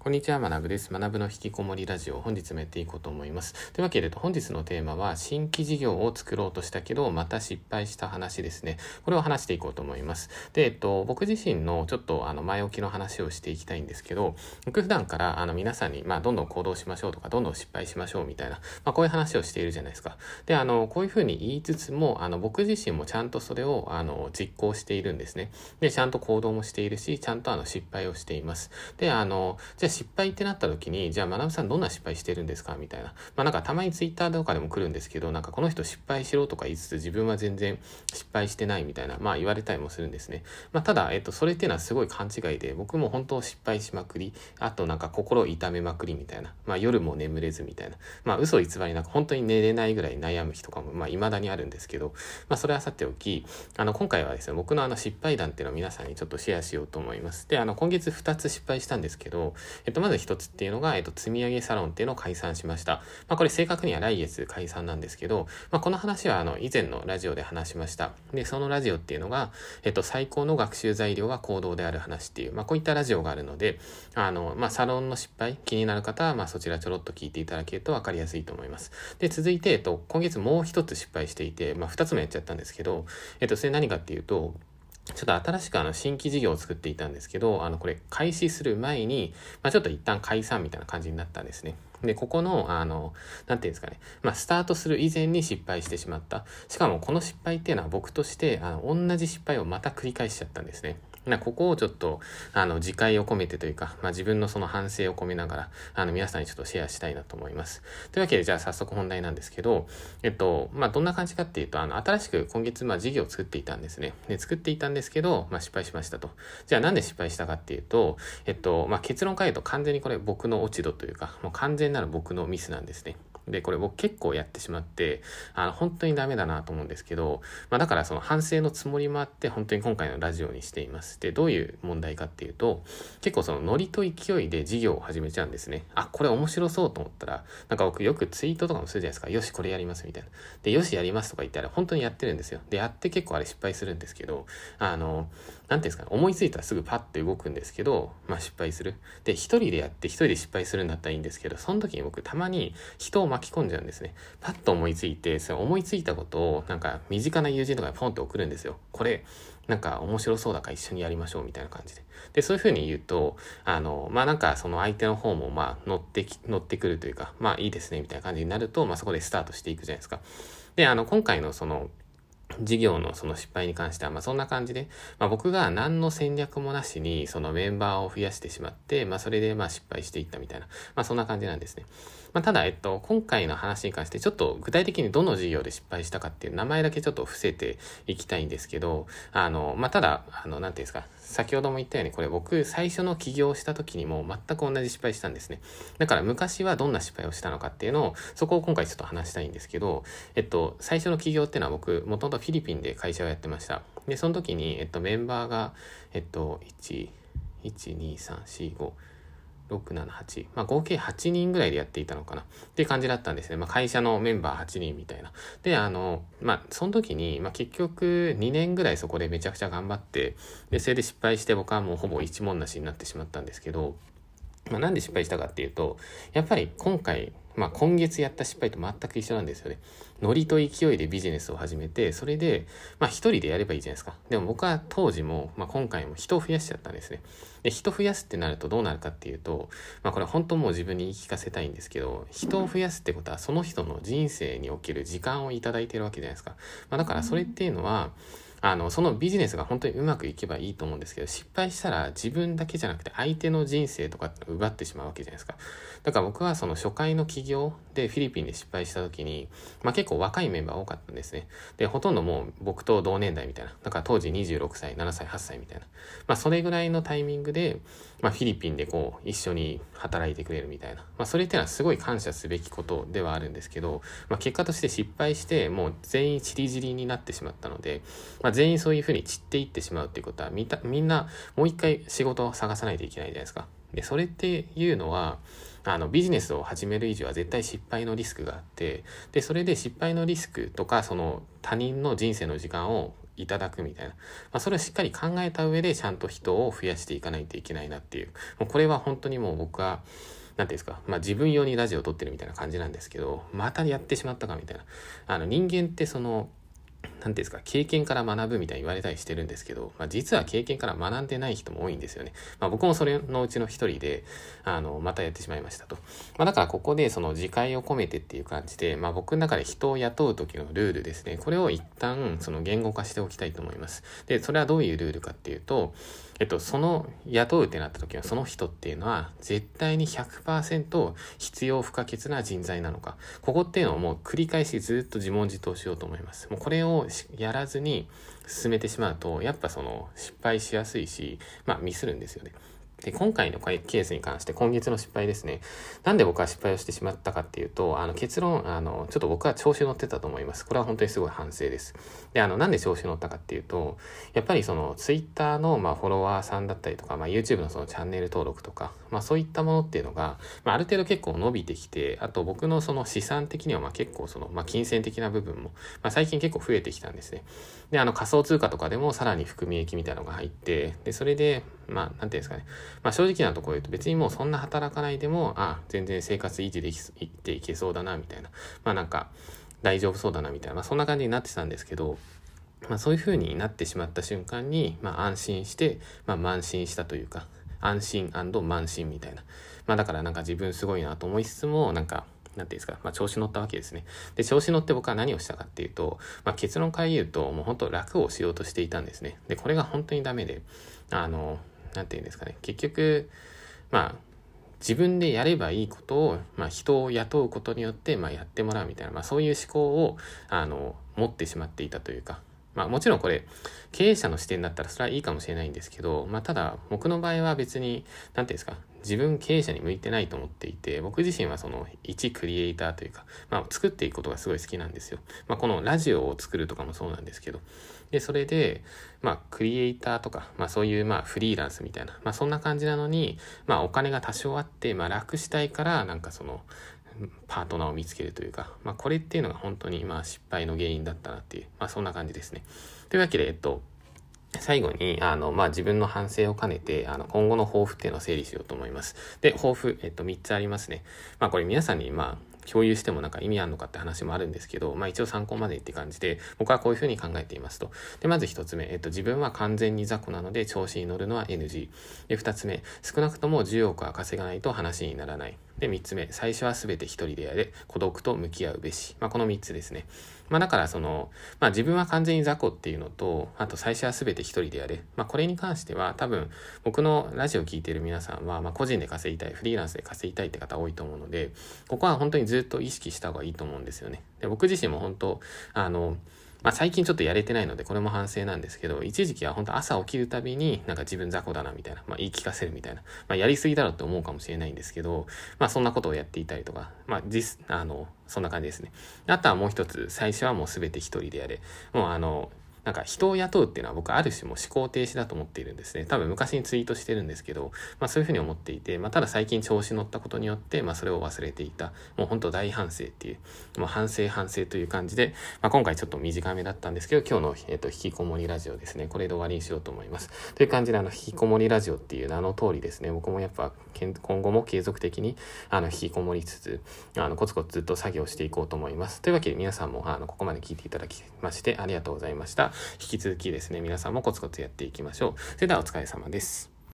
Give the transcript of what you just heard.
こんにちは、学部です。学部の引きこもりラジオ、本日もやっていこうと思います。というわけで、本日のテーマは、新規事業を作ろうとしたけど、また失敗した話ですね。これを話していこうと思います。で、えっと、僕自身のちょっと、あの、前置きの話をしていきたいんですけど、僕普段から、あの、皆さんに、まあ、どんどん行動しましょうとか、どんどん失敗しましょうみたいな、まあ、こういう話をしているじゃないですか。で、あの、こういうふうに言いつつも、あの、僕自身もちゃんとそれを、あの、実行しているんですね。で、ちゃんと行動もしているし、ちゃんと、あの、失敗をしています。で、あの、じゃあ失敗ってなった時に、じゃあ、学さんどんな失敗してるんですか？みたいな。まあなんかたまにツイッターとかでも来るんですけど、なんかこの人失敗しろとか言いつつ自分は全然失敗してないみたいな、まあ言われたりもするんですね。まあただ、えっと、それっていうのはすごい勘違いで、僕も本当失敗しまくり、あとなんか心痛めまくりみたいな。まあ夜も眠れずみたいな。まあ嘘偽りなく本当に寝れないぐらい悩む日とかも、まあ未だにあるんですけど、まあそれはさておき、あの今回はですね、僕のあの失敗談っていうのを皆さんにちょっとシェアしようと思います。で、あの今月2つ失敗したんですけど、えっとまず1つっていうのが、えっと積み上げサロンっていうのを解散しました。まあ、これ正確には来月解散なんですけど、まあ、この話はあの以前のラジオで話しました。で、そのラジオっていうのが、えっと、最高の学習材料は行動である話っていう、まあ、こういったラジオがあるので、あの、まあ、サロンの失敗、気になる方は、まあ、そちらちょろっと聞いていただけると分かりやすいと思います。で、続いて、えっと、今月もう一つ失敗していて、まあ、二つもやっちゃったんですけど、えっと、それ何かっていうと、ちょっと新しくあの新規事業を作っていたんですけど、あのこれ開始する前に、まあ、ちょっと一旦解散みたいな感じになったんですね。で、ここの、あの、なんていうんですかね。まあ、スタートする以前に失敗してしまった。しかも、この失敗っていうのは僕として、あの、同じ失敗をまた繰り返しちゃったんですね。なここをちょっと、あの、自戒を込めてというか、まあ、自分のその反省を込めながら、あの、皆さんにちょっとシェアしたいなと思います。というわけで、じゃあ早速本題なんですけど、えっと、まあ、どんな感じかっていうと、あの、新しく今月、まあ、事業を作っていたんですね。で、作っていたんですけど、まあ、失敗しましたと。じゃあ、なんで失敗したかっていうと、えっと、まあ、結論から言うと完全にこれ僕の落ち度というか、もう完全なる僕のミスなんですね。で、これ僕結構やってしまって、あの、本当にダメだなと思うんですけど、まあだからその反省のつもりもあって、本当に今回のラジオにしています。で、どういう問題かっていうと、結構そのノリと勢いで事業を始めちゃうんですね。あ、これ面白そうと思ったら、なんか僕よくツイートとかもするじゃないですか。よし、これやりますみたいな。で、よし、やりますとか言ったら本当にやってるんですよ。で、やって結構あれ失敗するんですけど、あの、なんていうんですかね、思いついたらすぐパッて動くんですけど、まあ失敗する。で、一人でやって一人で失敗するんだったらいいんですけど、その時に僕たまに人を巻き込んじゃうんですね。パッと思いついて、その思いついたことを、なんか身近な友人とかにポンって送るんですよ。これ、なんか面白そうだから一緒にやりましょうみたいな感じで。で、そういうふうに言うと、あの、まあなんかその相手の方もまあ乗ってき、乗ってくるというか、まあいいですねみたいな感じになると、まあそこでスタートしていくじゃないですか。で、あの、今回のその、事業のその失敗に関しては、まあそんな感じで、まあ僕が何の戦略もなしにそのメンバーを増やしてしまって、まあそれでまあ失敗していったみたいな、まあそんな感じなんですね。まあただ、えっと、今回の話に関してちょっと具体的にどの事業で失敗したかっていう名前だけちょっと伏せていきたいんですけど、あの、まあただ、あの、なんていうんですか、先ほども言ったように、これ僕最初の起業した時にも全く同じ失敗したんですね。だから昔はどんな失敗をしたのかっていうのを、そこを今回ちょっと話したいんですけど、えっと、最初の起業っていうのは僕、もともとフィリピンで会社をやってました。で、その時に、えっと、メンバーが、えっと、1、1、2、3、4、5、678、まあ、合計8人ぐらいでやっていたのかなっていう感じだったんですね。まあ、会社のメンバー8人みたいな。で、あの、まあ、その時に、まあ、結局2年ぐらいそこでめちゃくちゃ頑張って、で、それで失敗して僕はもうほぼ一文なしになってしまったんですけど、まあ、なんで失敗したかっていうと、やっぱり今回、まあ、今月やった失敗と全く一緒なんですよね。ノリと勢いでビジネスを始めて、それで、まあ一人でやればいいじゃないですか。でも僕は当時も、まあ今回も人を増やしちゃったんですね。で、人増やすってなるとどうなるかっていうと、まあこれ本当もう自分に言い聞かせたいんですけど、人を増やすってことはその人の人生における時間をいただいてるわけじゃないですか。まあだからそれっていうのは、あの、そのビジネスが本当にうまくいけばいいと思うんですけど、失敗したら自分だけじゃなくて相手の人生とかっ奪ってしまうわけじゃないですか。だから僕はその初回の起業でフィリピンで失敗した時に、まあ結構若いメンバー多かったんですね。で、ほとんどもう僕と同年代みたいな。だから当時26歳、7歳、8歳みたいな。まあそれぐらいのタイミングで、まあフィリピンでこう一緒に働いてくれるみたいな。まあそれってのはすごい感謝すべきことではあるんですけど、まあ結果として失敗してもう全員チリチリになってしまったので、まあま全員そういうふうに散っていってしまうっていうことはみたみんなもう一回仕事を探さないといけないじゃないですか。で、それっていうのは、あのビジネスを始める以上は絶対失敗のリスクがあってでそれで失敗のリスクとかその他人の人生の時間をいただくみたいな、まあ、それをしっかり考えた上でちゃんと人を増やしていかないといけないなっていう、もうこれは本当にもう僕は、なんていうんですか、まあ自分用にラジオを撮ってるみたいな感じなんですけど、またやってしまったかみたいな。あの人間ってその、何ていうんですか、経験から学ぶみたいに言われたりしてるんですけど、まあ、実は経験から学んでない人も多いんですよね。まあ、僕もそれのうちの一人で、あの、またやってしまいましたと。まあ、だからここでその自戒を込めてっていう感じで、まあ、僕の中で人を雇う時のルールですね、これを一旦その言語化しておきたいと思います。で、それはどういうルールかっていうと、えっと、その雇うってなった時はその人っていうのは絶対に100%必要不可欠な人材なのか。ここっていうのをもう繰り返しずっと自問自答しようと思います。もうこれをやらずに進めてしまうと、やっぱその失敗しやすいし、まあミスるんですよね。で、今回のケースに関して、今月の失敗ですね。なんで僕は失敗をしてしまったかっていうと、あの結論、あの、ちょっと僕は調子乗ってたと思います。これは本当にすごい反省です。で、あの、なんで調子乗ったかっていうと、やっぱりその、ツイッターの、まあ、フォロワーさんだったりとか、まあ、YouTube のそのチャンネル登録とか、まあ、そういったものっていうのが、まあ、ある程度結構伸びてきて、あと僕のその資産的には、まあ、結構その、まあ、金銭的な部分も、まあ、最近結構増えてきたんですね。で、あの、仮想通貨とかでもさらに含み益みたいなのが入って、で、それで、まあ、なんていうんですかね。まあ、正直なところ言うと別にもうそんな働かないでも、あ、全然生活維持でき、いっていけそうだな、みたいな。まあ、なんか、大丈夫そうだな、みたいな。まあ、そんな感じになってたんですけど、まあ、そういう風になってしまった瞬間に、まあ、安心して、まあ、慢心したというか、安心慢心みたいな。まあ、だからなんか自分すごいなと思いつつも、なんか、なんていうんですか、まあ、調子乗ったわけですね。で、調子乗って僕は何をしたかっていうと、まあ、結論から言うと、もう本当楽をしようとしていたんですね。で、これが本当にダメで、あの、何て言うんですかね、結局、まあ、自分でやればいいことを、まあ、人を雇うことによって、まあ、やってもらうみたいな、まあ、そういう思考を、あの、持ってしまっていたというか、まあもちろんこれ経営者の視点だったらそれはいいかもしれないんですけど、まあただ僕の場合は別に、なんていうんですか、自分経営者に向いてないと思っていて、僕自身はその一クリエイターというか、まあ作っていくことがすごい好きなんですよ。まあこのラジオを作るとかもそうなんですけど、で、それで、まあクリエイターとか、まあそういうまあフリーランスみたいな、まあそんな感じなのに、まあお金が多少あって、まあ楽したいから、なんかその、パートナーを見つけるというか、まあ、これっていうのが本当にまあ失敗の原因だったなっていう、まあ、そんな感じですね。というわけで、えっと、最後に、あの、まあ、自分の反省を兼ねて、あの、今後の抱負っていうのを整理しようと思います。で、抱負、えっと、3つありますね。まあ、これ皆さんに、まあ、共有してもなんか意味あるのかって話もあるんですけど、まあ一応参考までって感じで、僕はこういうふうに考えていますと。で、まず一つ目、えっと、自分は完全に雑魚なので調子に乗るのは NG。で、二つ目、少なくとも10億は稼がないと話にならない。で、三つ目、最初は全て一人でやれ、孤独と向き合うべし。まあこの三つですね。まあだからその、まあ自分は完全に雑魚っていうのと、あと最初は全て一人でやれ。まあこれに関しては多分僕のラジオ聞いてる皆さんは、まあ個人で稼ぎたい、フリーランスで稼ぎたいって方多いと思うので、ここは本当にずっと意識した方がいいと思うんですよね。で、僕自身も本当、あの、まあ最近ちょっとやれてないのでこれも反省なんですけど、一時期は本当朝起きるたびになんか自分雑魚だなみたいな、まあ言い聞かせるみたいな、まあやりすぎだろうって思うかもしれないんですけど、まあそんなことをやっていたりとか、まあ実、あの、そんな感じですね。あとはもう一つ、最初はもう全て一人でやれ。もうあの、なんか人を雇うっていうのは僕ある種も思考停止だと思っているんですね。多分昔にツイートしてるんですけど、まあそういうふうに思っていて、まあただ最近調子乗ったことによって、まあそれを忘れていた。もう本当大反省っていう、もう反省反省という感じで、まあ今回ちょっと短めだったんですけど、今日の、えっと、引きこもりラジオですね。これで終わりにしようと思います。という感じであの、引きこもりラジオっていう名の通りですね、僕もやっぱ今後も継続的にあの、引きこもりつつ、あの、コツコツずっと作業していこうと思います。というわけで皆さんもあの、ここまで聞いていただきましてありがとうございました。引き続きですね、皆さんもコツコツやっていきましょう。それではお疲れ様です。